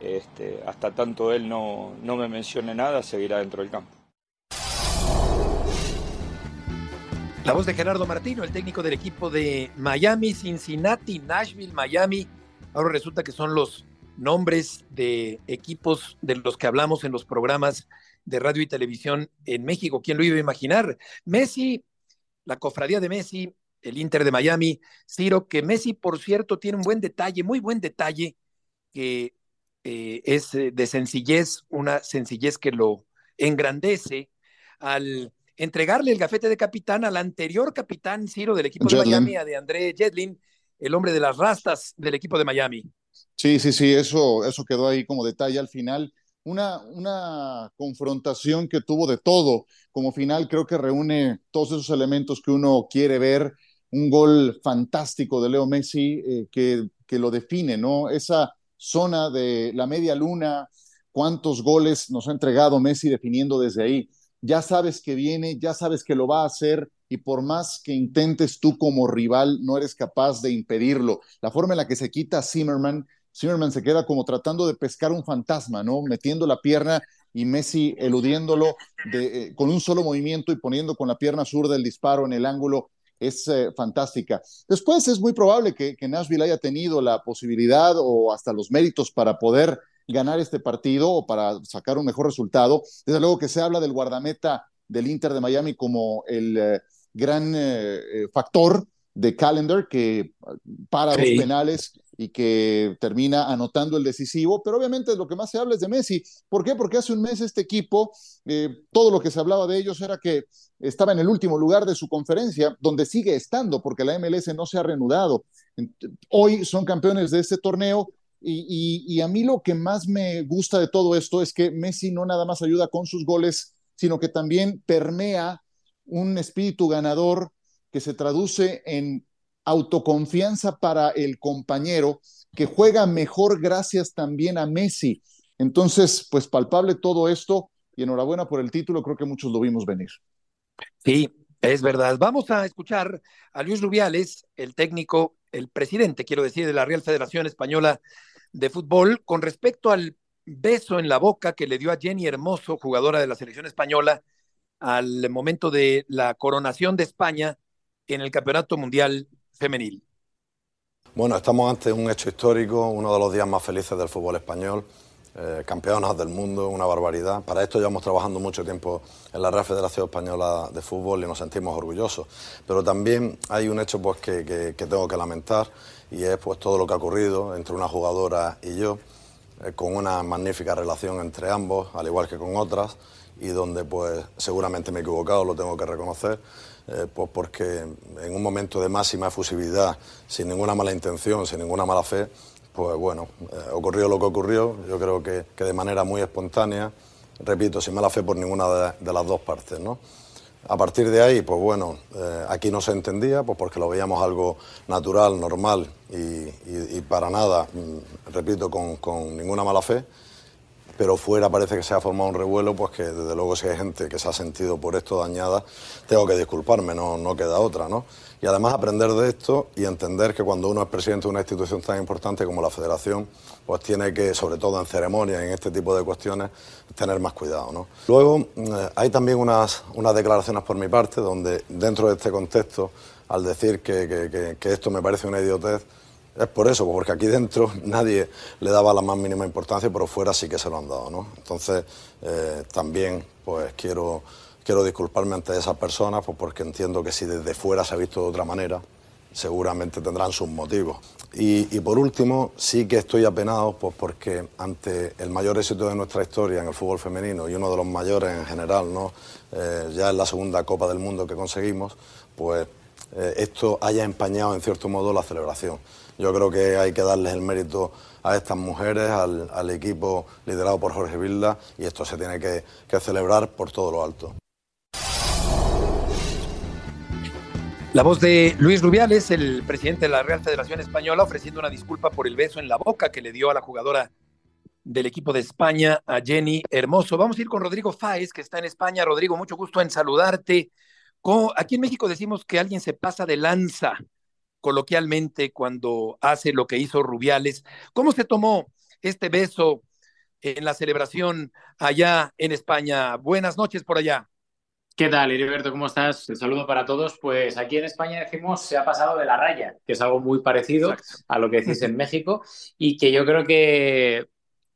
este, hasta tanto él no, no me mencione nada, seguirá dentro del campo. La voz de Gerardo Martino, el técnico del equipo de Miami, Cincinnati, Nashville, Miami. Ahora resulta que son los nombres de equipos de los que hablamos en los programas de radio y televisión en México. ¿Quién lo iba a imaginar? Messi, la cofradía de Messi, el Inter de Miami, Ciro, que Messi, por cierto, tiene un buen detalle, muy buen detalle, que eh, es eh, de sencillez, una sencillez que lo engrandece al entregarle el gafete de capitán al anterior capitán Ciro del equipo de Miami, a de André Jetlin, el hombre de las rastas del equipo de Miami. Sí, sí, sí, eso, eso quedó ahí como detalle al final una, una confrontación que tuvo de todo. Como final creo que reúne todos esos elementos que uno quiere ver. Un gol fantástico de Leo Messi eh, que, que lo define, ¿no? Esa zona de la media luna, cuántos goles nos ha entregado Messi definiendo desde ahí. Ya sabes que viene, ya sabes que lo va a hacer y por más que intentes tú como rival, no eres capaz de impedirlo. La forma en la que se quita Zimmerman Zimmerman se queda como tratando de pescar un fantasma, ¿no? Metiendo la pierna y Messi eludiéndolo eh, con un solo movimiento y poniendo con la pierna zurda el disparo en el ángulo es eh, fantástica. Después es muy probable que, que, Nashville haya tenido la posibilidad o hasta los méritos para poder ganar este partido o para sacar un mejor resultado. Desde luego que se habla del guardameta del Inter de Miami como el eh, gran factor de Calendar que para los penales y que termina anotando el decisivo, pero obviamente lo que más se habla es de Messi. ¿Por qué? Porque hace un mes este equipo, eh, todo lo que se hablaba de ellos era que estaba en el último lugar de su conferencia, donde sigue estando, porque la MLS no se ha reanudado. Hoy son campeones de este torneo y, y a mí lo que más me gusta de todo esto es que Messi no nada más ayuda con sus goles, sino que también permea un espíritu ganador que se traduce en autoconfianza para el compañero que juega mejor gracias también a Messi. Entonces, pues palpable todo esto y enhorabuena por el título, creo que muchos lo vimos venir. Sí, es verdad. Vamos a escuchar a Luis Rubiales, el técnico, el presidente, quiero decir, de la Real Federación Española de Fútbol, con respecto al beso en la boca que le dio a Jenny Hermoso, jugadora de la selección española, al momento de la coronación de España en el Campeonato Mundial Femenil. Bueno, estamos ante un hecho histórico, uno de los días más felices del fútbol español. Eh, campeonas del mundo, una barbaridad. Para esto llevamos trabajando mucho tiempo en la Real Federación Española de Fútbol y nos sentimos orgullosos. Pero también hay un hecho pues, que, que, tengo que lamentar y es pues, todo lo que ha ocurrido entre una jugadora y yo, eh, con una magnífica relación entre ambos, al igual que con otras, y donde pues seguramente me he equivocado, lo tengo que reconocer. Eh, pues porque en un momento de máxima efusividad, sin ninguna mala intención, sin ninguna mala fe, pues bueno, eh, ocurrió lo que ocurrió, yo creo que, que, de manera muy espontánea, repito, sin mala fe por ninguna de, las dos partes, ¿no? A partir de ahí, pues bueno, eh, aquí no se entendía, pues porque lo veíamos algo natural, normal y, y, y para nada, mm, repito, con, con, ninguna mala fe, pero fuera parece que se ha formado un revuelo, pues que desde luego si hay gente que se ha sentido por esto dañada, tengo que disculparme, no, no queda otra, ¿no? y además aprender de esto y entender que cuando uno es presidente de una institución tan importante como la Federación, pues tiene que, sobre todo en ceremonias en este tipo de cuestiones, tener más cuidado. ¿no? Luego, eh, hay también unas, unas declaraciones por mi parte donde, dentro de este contexto, al decir que, que esto me parece una idiotez, es por eso, porque aquí dentro nadie le daba la más mínima importancia, pero fuera sí que se lo han dado, ¿no? Entonces, eh, también, pues quiero quiero disculparme ante esas personas pues porque entiendo que si desde fuera se ha visto de otra manera, seguramente tendrán sus motivos. Y, por último, sí que estoy apenado pues porque ante el mayor éxito de nuestra historia en el fútbol femenino y uno de los mayores en general, ¿no? Eh, ya es la segunda Copa del Mundo que conseguimos, pues eh, esto haya empañado en cierto modo la celebración. Yo creo que hay que darles el mérito a estas mujeres, al, equipo liderado por Jorge Vilda, y esto se tiene que, que celebrar por todo lo alto. La voz de Luis Rubiales, el presidente de la Real Federación Española, ofreciendo una disculpa por el beso en la boca que le dio a la jugadora del equipo de España, a Jenny Hermoso. Vamos a ir con Rodrigo Fáez, que está en España. Rodrigo, mucho gusto en saludarte. Aquí en México decimos que alguien se pasa de lanza coloquialmente cuando hace lo que hizo Rubiales. ¿Cómo se tomó este beso en la celebración allá en España? Buenas noches por allá. ¿Qué tal, Heriberto? ¿Cómo estás? El saludo para todos. Pues aquí en España decimos se ha pasado de la raya, que es algo muy parecido Exacto. a lo que decís en México y que yo creo que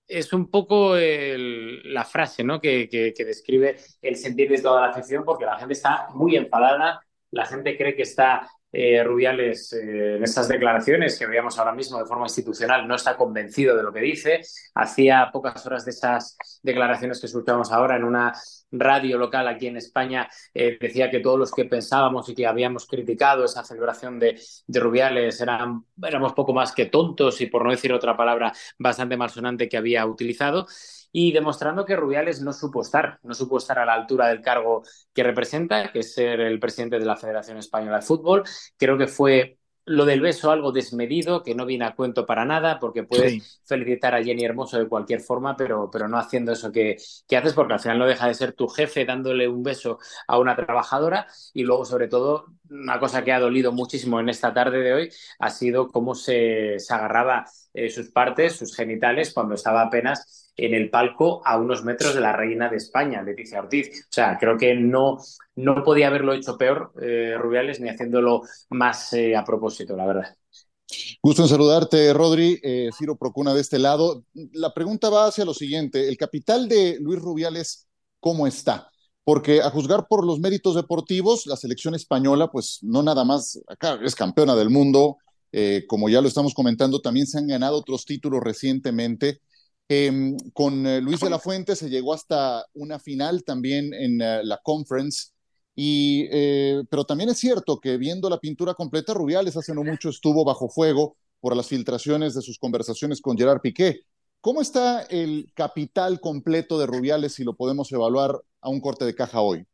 es un poco el, la frase ¿no? que, que, que, describe el sentir de toda la afición, porque la gente está muy enfadada, la gente cree que está eh, Rubiales eh, en estas declaraciones que veíamos ahora mismo de forma institucional no está convencido de lo que dice. Hacía pocas horas de esas declaraciones que escuchamos ahora en una radio local aquí en España eh, decía que todos los que pensábamos y que habíamos criticado esa celebración de, de Rubiales eran, éramos poco más que tontos y por no decir otra palabra bastante malsonante que había utilizado y demostrando que Rubiales no supo estar, no supo estar a la altura del cargo que representa, que es ser el presidente de la Federación Española de Fútbol. Creo que fue lo del beso algo desmedido, que no viene a cuento para nada, porque puedes sí. felicitar a Jenny Hermoso de cualquier forma, pero, pero no haciendo eso que, que, haces, porque al final no deja de ser tu jefe dándole un beso a una trabajadora. Y luego, sobre todo, una cosa que ha dolido muchísimo en esta tarde de hoy ha sido cómo se, se agarraba eh, sus partes, sus genitales, cuando estaba apenas en el palco a unos metros de la reina de España, Leticia Ortiz. O sea, creo que no, no podía haberlo hecho peor eh, Rubiales ni haciéndolo más eh, a propósito, la verdad. Gusto en saludarte, Rodri. Eh, Ciro Procuna de este lado. La pregunta va hacia lo siguiente. ¿El capital de Luis Rubiales cómo está? Porque a juzgar por los méritos deportivos, la selección española, pues no nada más, acá es campeona del mundo, como ya lo estamos comentando, también se han ganado otros títulos recientemente. Eh, con eh, Luis de la Fuente se llegó hasta una final también en uh, la conference. Y, eh, pero también es cierto que viendo la pintura completa, Rubiales hace no mucho estuvo bajo fuego por las filtraciones de sus conversaciones con Gerard Piqué. ¿Cómo está el capital completo de Rubiales si lo podemos evaluar a un corte de caja hoy?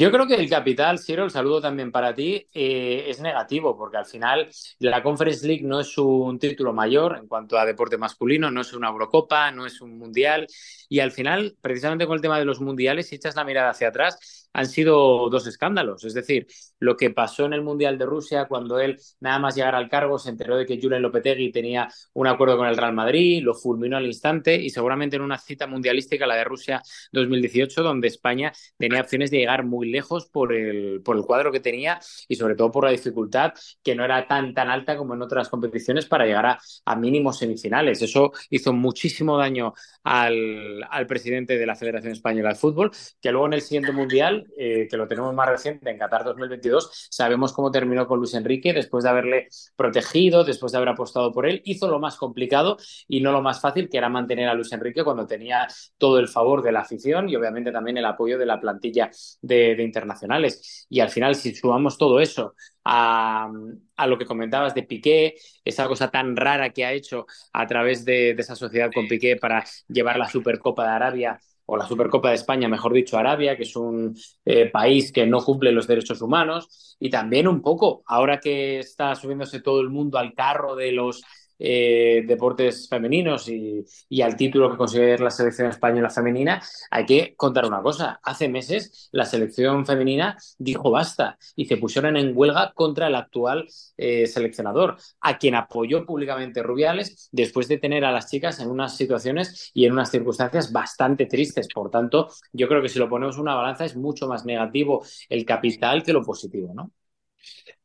Yo creo que el capital, Ciro, el saludo también para ti, eh, es negativo, porque al final la Conference League no es un título mayor en cuanto a deporte masculino, no es una Eurocopa, no es un Mundial, y al final, precisamente con el tema de los mundiales, si echas la mirada hacia atrás, han sido dos escándalos. Es decir, lo que pasó en el Mundial de Rusia cuando él, nada más llegar al cargo, se enteró de que Julen Lopetegui tenía un acuerdo con el Real Madrid, lo fulminó al instante y seguramente en una cita mundialística, la de Rusia 2018, donde España tenía opciones de llegar muy lejos por el, por el cuadro que tenía y sobre todo por la dificultad que no era tan, tan alta como en otras competiciones para llegar a, mínimos semifinales. Eso hizo muchísimo daño al, al, presidente de la Federación Española de Fútbol, que luego en el siguiente Mundial, eh, que lo tenemos más reciente, en Qatar 2022, sabemos cómo terminó con Luis Enrique después de haberle protegido, después de haber apostado por él, hizo lo más complicado y no lo más fácil, que era mantener a Luis Enrique cuando tenía todo el favor de la afición y obviamente también el apoyo de la plantilla de, internacionales. Y al final, si sumamos todo eso a, a, lo que comentabas de Piqué, esa cosa tan rara que ha hecho a través de, de esa sociedad con Piqué para llevar la Supercopa de Arabia o la Supercopa de España, mejor dicho, Arabia, que es un eh, país que no cumple los derechos humanos, y también un poco, ahora que está subiéndose todo el mundo al carro de los eh, deportes femeninos y, al título que consigue la selección española femenina, hay que contar una cosa. Hace meses la selección femenina dijo basta y se pusieron en huelga contra el actual eh, seleccionador, a quien apoyó públicamente Rubiales después de tener a las chicas en unas situaciones y en unas circunstancias bastante tristes. Por tanto, yo creo que si lo ponemos en una balanza es mucho más negativo el capital que lo positivo, ¿no?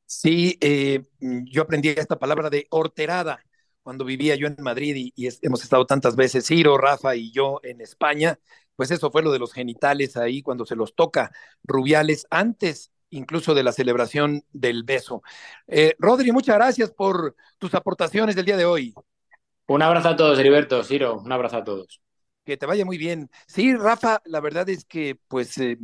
Sí, eh, yo aprendí esta palabra de horterada cuando vivía yo en Madrid y, y, hemos estado tantas veces, Ciro, Rafa y yo en España, pues eso fue lo de los genitales ahí cuando se los toca Rubiales antes incluso de la celebración del beso. Eh, Rodri, muchas gracias por tus aportaciones del día de hoy. Un abrazo a todos, Heriberto, Ciro, un abrazo a todos. Que te vaya muy bien. Sí, Rafa, la verdad es que, pues, eh,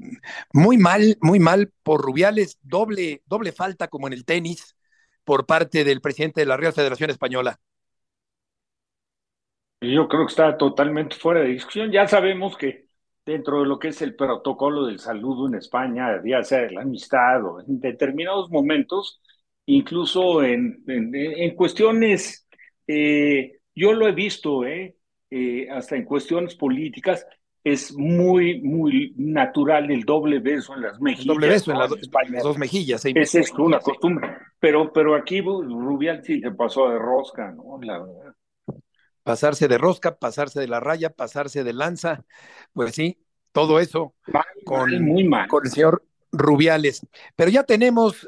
muy mal, muy mal por Rubiales, doble, doble falta como en el tenis por parte del presidente de la Real Federación Española. Yo creo que está totalmente fuera de discusión. Ya sabemos que dentro de lo que es el protocolo del saludo en España, ya sea de la amistad o en determinados momentos, incluso en, en, en cuestiones, eh, yo lo he visto, eh, eh, hasta en cuestiones políticas, es muy, muy natural el doble beso en las mejillas. El doble beso en, la, en las dos mejillas. Sí. Es una costumbre. Pero, pero aquí Rubial sí se pasó de rosca, ¿no? La verdad pasarse de rosca, pasarse de la raya, pasarse de lanza, pues sí, todo eso mal, con, mal, muy mal. con el señor Rubiales. Pero ya tenemos,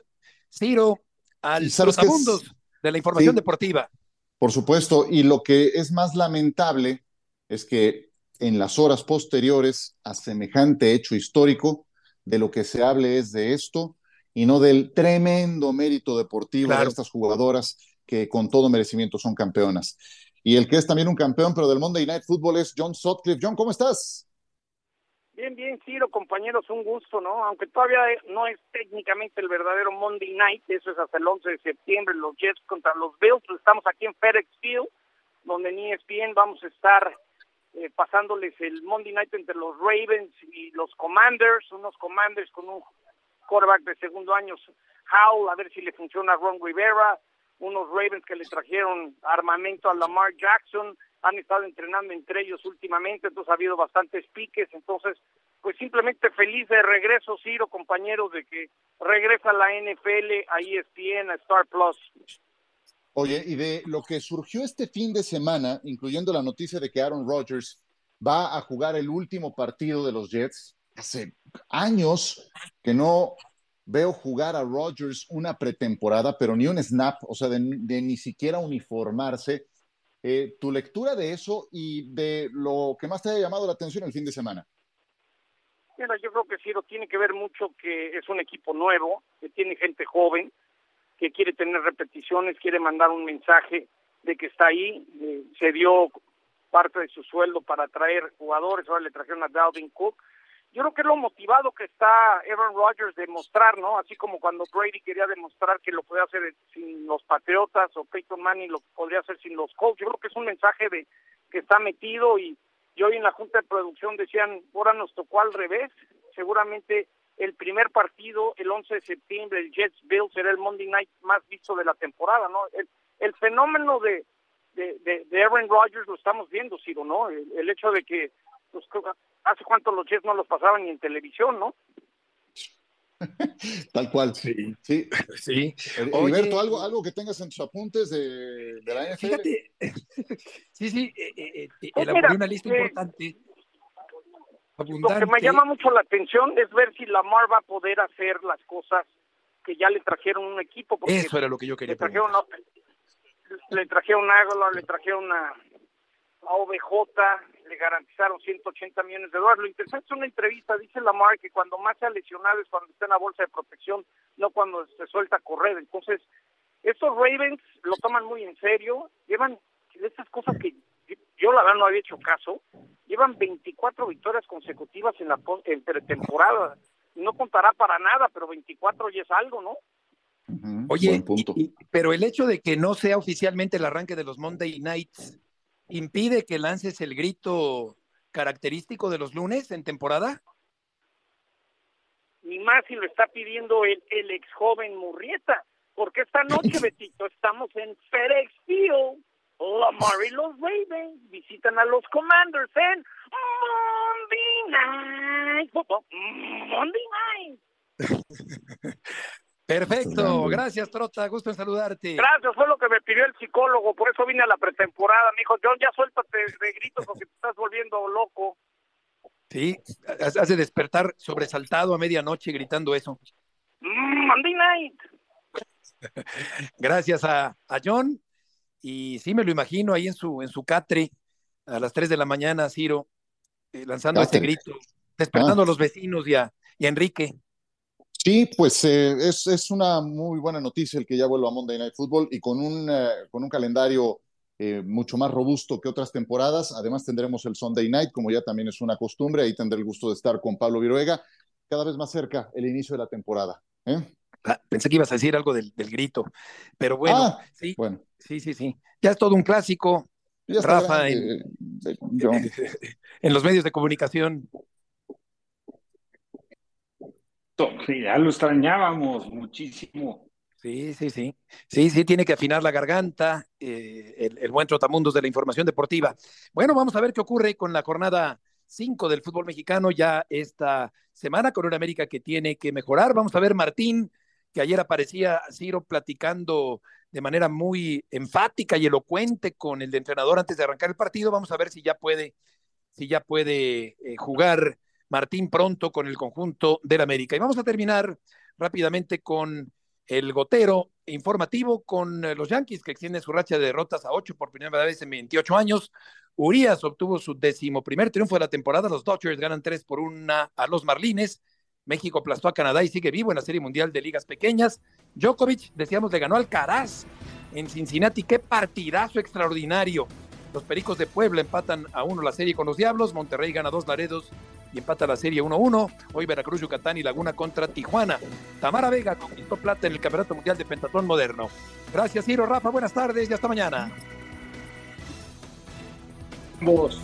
Ciro, al segundos es... de la información sí, deportiva. Por supuesto, y lo que es más lamentable es que en las horas posteriores a semejante hecho histórico, de lo que se hable es de esto y no del tremendo mérito deportivo claro. de estas jugadoras que con todo merecimiento son campeonas y el que es también un campeón, pero del Monday Night Football es John Sutcliffe. John, ¿cómo estás? Bien, bien, Ciro, compañeros, un gusto, ¿no? Aunque todavía no es técnicamente el verdadero Monday Night, eso es hasta el 11 de septiembre, los Jets contra los Bills, estamos aquí en FedEx Field, donde en ESPN vamos a estar eh, pasándoles el Monday Night entre los Ravens y los Commanders, unos Commanders con un quarterback de segundo año, Howell, a ver si le funciona a Ron Rivera, unos Ravens que le trajeron armamento a Lamar Jackson, han estado entrenando entre ellos últimamente, entonces ha habido bastantes piques, entonces pues simplemente feliz de regreso, Ciro, compañeros, de que regresa la NFL a ESPN, a Star Plus. Oye, y de lo que surgió este fin de semana, incluyendo la noticia de que Aaron Rodgers va a jugar el último partido de los Jets, hace años que no veo jugar a Rodgers una pretemporada, pero ni un snap, o sea, de, de ni siquiera uniformarse. Eh, tu lectura de eso y de lo que más te haya llamado la atención el fin de semana. Mira, yo creo que sí, tiene que ver mucho que es un equipo nuevo, que tiene gente joven, que quiere tener repeticiones, quiere mandar un mensaje de que está ahí, eh, se dio parte de su sueldo para traer jugadores, ahora le trajeron a Dalvin Cook, yo creo que es lo motivado que está Aaron Rodgers de mostrar, ¿no? Así como cuando Brady quería demostrar que lo podía hacer sin los Patriotas o Peyton Manning lo podría hacer sin los Colts. Yo creo que es un mensaje de que está metido y, y hoy en la junta de producción decían, ahora nos tocó al revés. Seguramente el primer partido, el 11 de septiembre, el Jets Bills, será el Monday Night más visto de la temporada, ¿no? El, el fenómeno de, de, Aaron Rodgers lo estamos viendo, Ciro, ¿no? El hecho de que pues, hace cuánto los Jets no los pasaban ni en televisión, ¿no? Tal cual. Sí. Sí. sí. Heriberto, ¿algo, algo que tengas en tus apuntes de, de la NFL. Fíjate, sí, sí, eh, eh, eh, Pues elaboré mira, una lista eh, importante. Lo que me llama mucho la atención es ver si Lamar va a poder hacer las cosas que ya le trajeron un equipo. Porque Eso era lo que yo quería le trajeron, a- le trajeron a le trajeron a, a OBJ, le garantizaron 180 millones de dólares. Lo interesante es una entrevista, dice Lamar, que cuando más se ha lesionado es cuando está en la bolsa de protección, no cuando se suelta a correr. Entonces, estos Ravens lo toman muy en serio, llevan esas cosas que yo, la verdad no había hecho caso, llevan 24 victorias consecutivas en la en pretemporada. No contará para nada, pero 24 ya es algo, ¿no? Oye, y- y- pero el hecho de que no sea oficialmente el arranque de los Monday Nights impide que lances el grito característico de los lunes en temporada. ni más si lo está pidiendo el, el ex joven Murrieta, porque esta noche, Betito, estamos en FedEx Field. Lamar y los Ravens visitan a los Commanders en Monday Night Football. Monday Night. Perfecto, gracias Trota, gusto en saludarte. Gracias, fue lo que me pidió el psicólogo, por eso vine a la pretemporada. Me dijo, John, ya suéltate de gritos porque te estás volviendo loco. Sí, ha- hace despertar sobresaltado a medianoche gritando eso. Mm, Monday Night. Gracias a, a John. Y sí, me lo imagino ahí en su, en su catre a las 3 de la mañana, Ciro, eh, lanzando este grito, despertando Ah. a los vecinos y a, y a Enrique. Sí, pues eh, es, es una muy buena noticia el que ya vuelva a Monday Night Football y con un, eh, con un calendario eh, mucho más robusto que otras temporadas. Además tendremos el Sunday Night, como ya también es una costumbre. Ahí tendré el gusto de estar con Pablo Viruega. Cada vez más cerca el inicio de la temporada. Ah, pensé que ibas a decir algo del, del grito, pero bueno, Ah, sí, bueno. sí, sí, sí. Ya es todo un clásico, Rafa, en los medios de comunicación. Sí, ya lo extrañábamos muchísimo. Sí, sí, sí. Sí, sí, tiene que afinar la garganta, eh, el, buen trotamundos de la información deportiva. Bueno, vamos a ver qué ocurre con la jornada 5 del fútbol mexicano ya esta semana con una América que tiene que mejorar. Vamos a ver Martín, que ayer aparecía Ciro platicando de manera muy enfática y elocuente con el entrenador antes de arrancar el partido. Vamos a ver si ya puede, si ya puede eh, jugar Martín pronto con el conjunto del América. Y vamos a terminar rápidamente con el gotero informativo con eh, los Yankees que extienden su racha de derrotas a ocho por primera vez en 28 años. Urias obtuvo su decimoprimer triunfo de la temporada. Los Dodgers ganan tres por una a los Marlines. México aplastó a Canadá y sigue vivo en la Serie Mundial de Ligas Pequeñas. Djokovic, decíamos, le ganó al Caraz en Cincinnati. ¡Qué partidazo extraordinario! Los Pericos de Puebla empatan a uno la serie con los Diablos. Monterrey gana dos Laredos y empata la serie 1-1. Hoy Veracruz, Yucatán y Laguna contra Tijuana. Tamara Vega conquistó plata en el Campeonato Mundial de Pentatón Moderno. Gracias, Ciro, Rafa. Buenas tardes y hasta mañana. Vos.